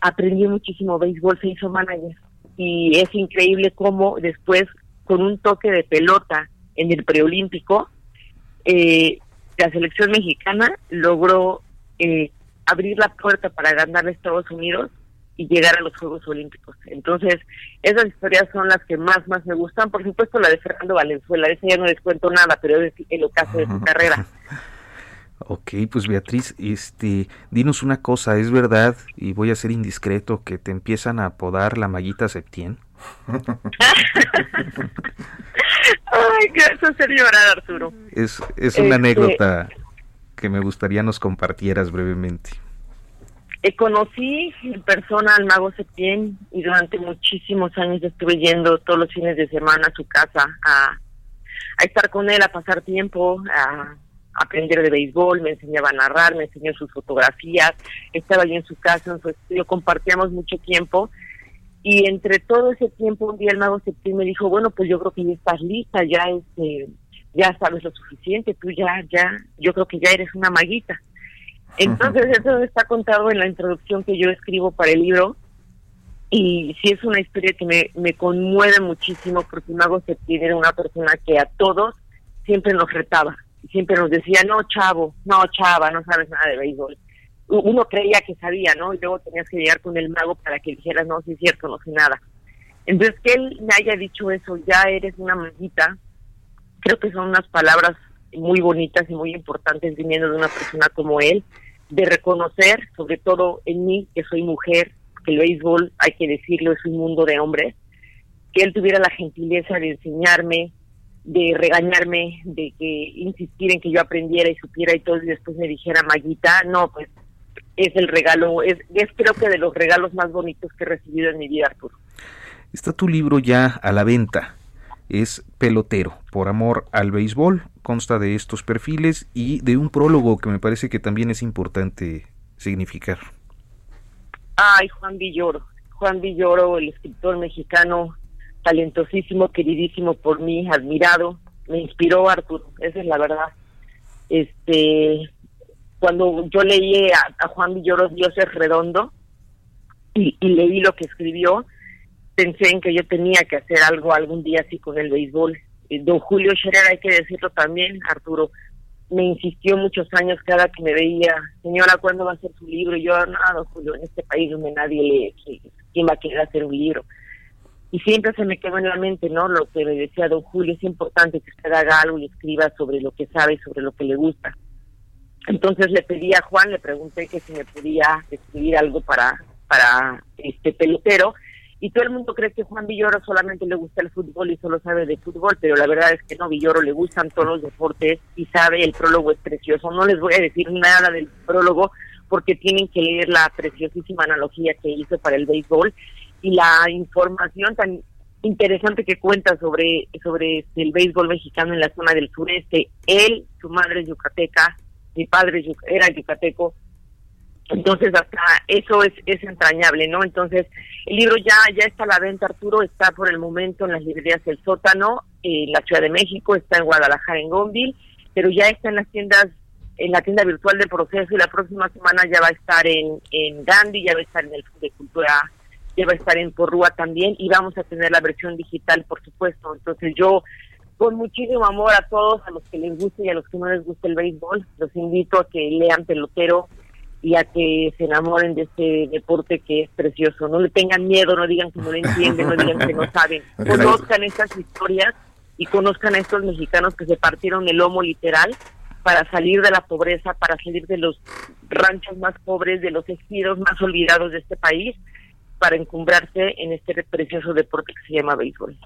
aprendió muchísimo béisbol, se hizo manager y es increíble cómo después con un toque de pelota en el preolímpico eh, la selección mexicana logró eh, abrir la puerta para ganar a Estados Unidos y llegar a los Juegos Olímpicos. Entonces, esas historias son las que más, más me gustan. Por supuesto, la de Fernando Valenzuela, esa ya no les cuento nada, pero es el ocaso de su carrera. Ok, pues Beatriz, este, dinos una cosa, ¿es verdad, y voy a ser indiscreto, que te empiezan a apodar la maguita Septién? Ay, que eso hacer llorar, Arturo. Es, es una este, anécdota que me gustaría nos compartieras brevemente. Eh, conocí en persona al mago Septién y durante muchísimos años estuve yendo todos los fines de semana a su casa a, a estar con él, a pasar tiempo, a aprender de béisbol, me enseñaba a narrar, me enseñó sus fotografías, estaba yo en su casa, en su estudio, compartíamos mucho tiempo. Y entre todo ese tiempo un día el mago Septién me dijo, bueno, pues yo creo que ya estás lista, ya este, ya sabes lo suficiente, tú ya, ya, yo creo que ya eres una maguita. Entonces eso está contado en la introducción que yo escribo para el libro. Y sí es una historia que me, me conmueve muchísimo porque el mago Septién era una persona que a todos siempre nos retaba siempre nos decía, no, chavo, no, chava, no sabes nada de béisbol. Uno creía que sabía, ¿no? Y luego tenías que llegar con el mago para que dijeras, no, sí es cierto, no sé nada. Entonces, que él me haya dicho eso, ya eres una maguita, creo que son unas palabras muy bonitas y muy importantes viniendo de una persona como él, de reconocer, sobre todo en mí, que soy mujer, que el béisbol, hay que decirlo, es un mundo de hombres, que él tuviera la gentileza de enseñarme, de regañarme, de que insistir en que yo aprendiera y supiera y todo, y después me dijera, Maguita, no, pues es el regalo, es, es creo que de los regalos más bonitos que he recibido en mi vida, Arturo. Está tu libro ya a la venta. es pelotero, por amor al béisbol, consta de estos perfiles y de un prólogo que me parece que también es importante significar. Ay, Juan Villoro, Juan Villoro, el escritor mexicano, talentosísimo, queridísimo por mí, admirado, me inspiró Arturo, esa es la verdad. Este, cuando yo leí a, Juan Villoro Dios es redondo y, leí lo que escribió, pensé en que yo tenía que hacer algo algún día así con el béisbol. Don Julio Scherer, hay que decirlo también, Arturo, me insistió muchos años cada que me veía, señora, ¿cuándo va a hacer su libro? Y yo, no, don Julio, en este país donde nadie lee, ¿quién va a querer hacer un libro? Y siempre se me quedó en la mente, ¿no? Lo que me decía don Julio, es importante que usted haga algo y escriba sobre lo que sabe, sobre lo que le gusta. Entonces le pedí a Juan, le pregunté que si me podía escribir algo para, para este pelotero, y todo el mundo cree que Juan Villoro solamente le gusta el fútbol y solo sabe de fútbol, pero la verdad es que no, Villoro le gustan todos los deportes y sabe, el prólogo es precioso. No les voy a decir nada del prólogo porque tienen que leer la preciosísima analogía que hizo para el béisbol y la información tan interesante que cuenta sobre sobre el béisbol mexicano en la zona del sureste. Él, su madre es yucateca, mi padre era yucateco, entonces hasta eso es, es entrañable, ¿no? Entonces el libro ya ya está a la venta, Arturo, está por el momento en las librerías del Sótano, en la Ciudad de México, está en Guadalajara, en Gonville, pero ya está en las tiendas en la tienda virtual de Proceso y la próxima semana ya va a estar en, en Gandhi, ya va a estar en el de Cultura va a estar en Porrúa también y vamos a tener la versión digital, por supuesto. Entonces yo, con muchísimo amor a todos, a los que les guste y a los que no les guste el béisbol, los invito a que lean Pelotero y a que se enamoren de este deporte que es precioso. No le tengan miedo, no digan que no lo entienden, no digan que no saben. Conozcan estas historias y conozcan a estos mexicanos que se partieron el lomo literal para salir de la pobreza, para salir de los ranchos más pobres, de los ejidos más olvidados de este país para encumbrarse en este precioso deporte que se llama béisbol.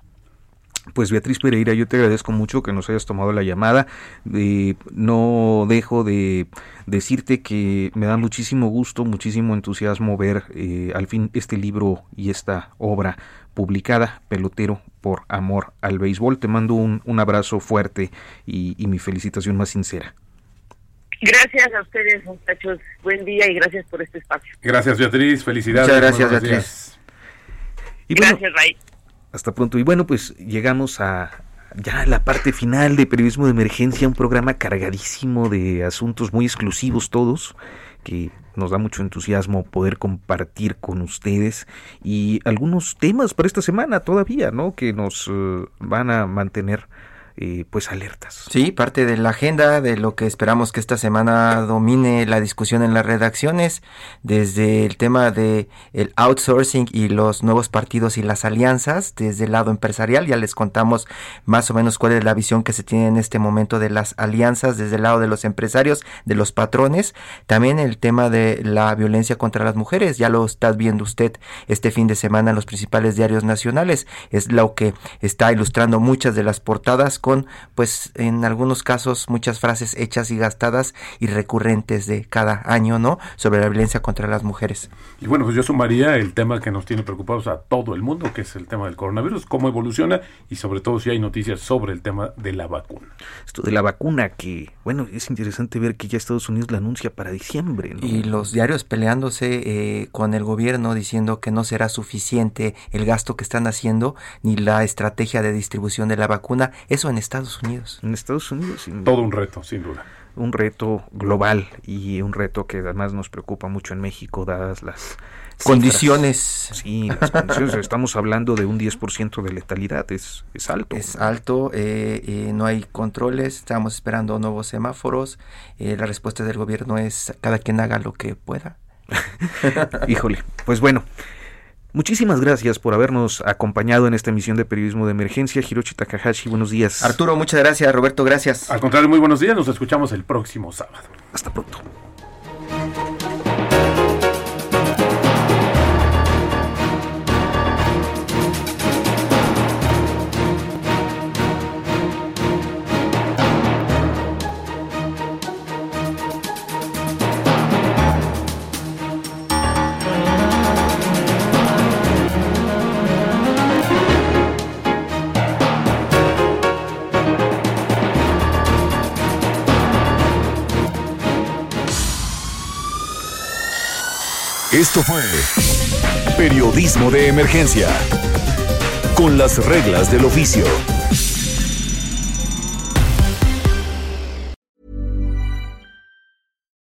Pues Beatriz Pereira, yo te agradezco mucho que nos hayas tomado la llamada. Eh, no dejo de decirte que me da muchísimo gusto, muchísimo entusiasmo ver eh, al fin este libro y esta obra publicada, Pelotero por Amor al Béisbol. Te mando un, abrazo fuerte y mi felicitación más sincera. Gracias a ustedes, muchachos. Buen día y gracias por este espacio. Gracias, Beatriz. Felicidades. Muchas gracias, Beatriz. Y gracias, Ray. Hasta pronto. Y bueno, pues llegamos a ya la parte final de Periodismo de Emergencia, un programa cargadísimo de asuntos muy exclusivos todos, que nos da mucho entusiasmo poder compartir con ustedes y algunos temas para esta semana todavía, ¿no? Que nos eh, van a mantener eh, pues alertas. Sí, parte de la agenda de lo que esperamos que esta semana domine la discusión en las redacciones, desde el tema de el outsourcing y los nuevos partidos y las alianzas, desde el lado empresarial, ya les contamos más o menos cuál es la visión que se tiene en este momento de las alianzas, desde el lado de los empresarios, de los patrones, también el tema de la violencia contra las mujeres, ya lo está viendo usted este fin de semana en los principales diarios nacionales, es lo que está ilustrando muchas de las portadas con, pues, en algunos casos, muchas frases hechas y gastadas y recurrentes de cada año, ¿no? Sobre la violencia contra las mujeres. Y bueno, pues yo sumaría el tema que nos tiene preocupados a todo el mundo, que es el tema del coronavirus, cómo evoluciona y sobre todo si hay noticias sobre el tema de la vacuna. Esto de la vacuna que, bueno, es interesante ver que ya Estados Unidos la anuncia para diciembre. Y los diarios peleándose eh, con el gobierno diciendo que no será suficiente el gasto que están haciendo ni la estrategia de distribución de la vacuna. Eso en Estados Unidos. En Estados Unidos. Todo un reto, sin duda. Un reto global y un reto que además nos preocupa mucho en México, dadas las condiciones. Sí, las condiciones. Estamos hablando de un 10% de letalidad, es, es alto. Es alto, eh, eh, no hay controles, estamos esperando nuevos semáforos. Eh, la respuesta del gobierno es cada quien haga lo que pueda. Híjole, pues bueno. Muchísimas gracias por habernos acompañado en esta emisión de Periodismo de Emergencia. Hiroshi Takahashi, buenos días. Arturo, muchas gracias. Roberto, gracias. Al contrario, muy buenos días. Nos escuchamos el próximo sábado. Hasta pronto. Esto fue Periodismo de Emergencia. Con las reglas del oficio.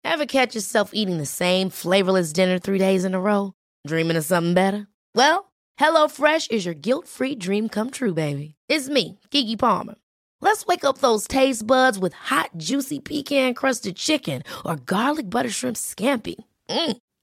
Ever catch yourself eating the same flavorless dinner three days in a row? Dreaming of something better? Well, HelloFresh is your guilt-free dream come true, baby. It's me, Kiki Palmer. Let's wake up those taste buds with hot, juicy pecan-crusted chicken or garlic butter shrimp scampi. Mm.